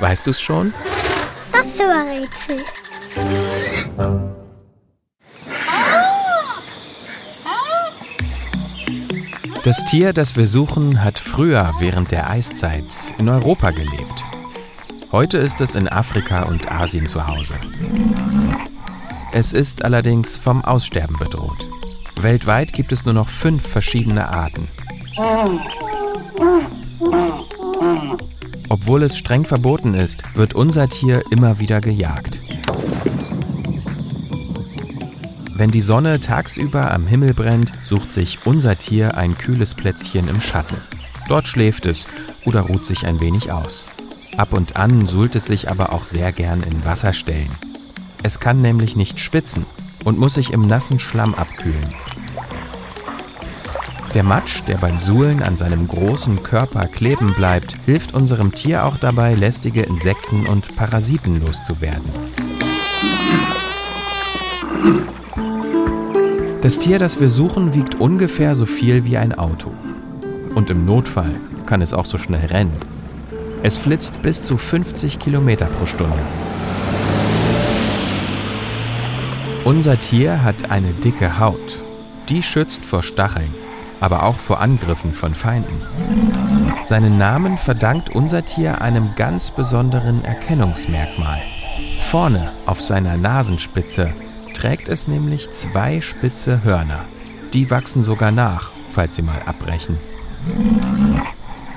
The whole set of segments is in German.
Weißt du es schon? Das war Rätsel. Das Tier, das wir suchen, hat früher während der Eiszeit in Europa gelebt. Heute ist es in Afrika und Asien zu Hause. Es ist allerdings vom Aussterben bedroht. Weltweit gibt es nur noch fünf verschiedene Arten. Obwohl es streng verboten ist, wird unser Tier immer wieder gejagt. Wenn die Sonne tagsüber am Himmel brennt, sucht sich unser Tier ein kühles Plätzchen im Schatten. Dort schläft es oder ruht sich ein wenig aus. Ab und an suhlt es sich aber auch sehr gern in Wasserstellen. Es kann nämlich nicht schwitzen und muss sich im nassen Schlamm abkühlen. Der Matsch, der beim Suhlen an seinem großen Körper kleben bleibt, hilft unserem Tier auch dabei, lästige Insekten und Parasiten loszuwerden. Das Tier, das wir suchen, wiegt ungefähr so viel wie ein Auto. Und im Notfall kann es auch so schnell rennen. Es flitzt bis zu 50 Kilometer pro Stunde. Unser Tier hat eine dicke Haut. Die schützt vor Stacheln, aber auch vor Angriffen von Feinden. Seinen Namen verdankt unser Tier einem ganz besonderen Erkennungsmerkmal. Vorne auf seiner Nasenspitze trägt es nämlich zwei spitze Hörner. Die wachsen sogar nach, falls sie mal abbrechen.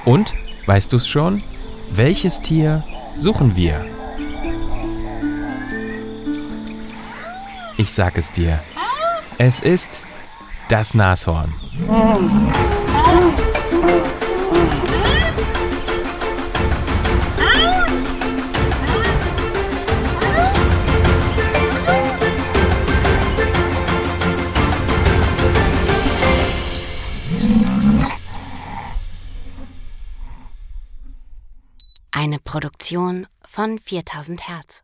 Und, weißt du's schon? Welches Tier suchen wir? Ich sag es dir. Es ist das Nashorn. Eine Produktion von 4000 Hertz.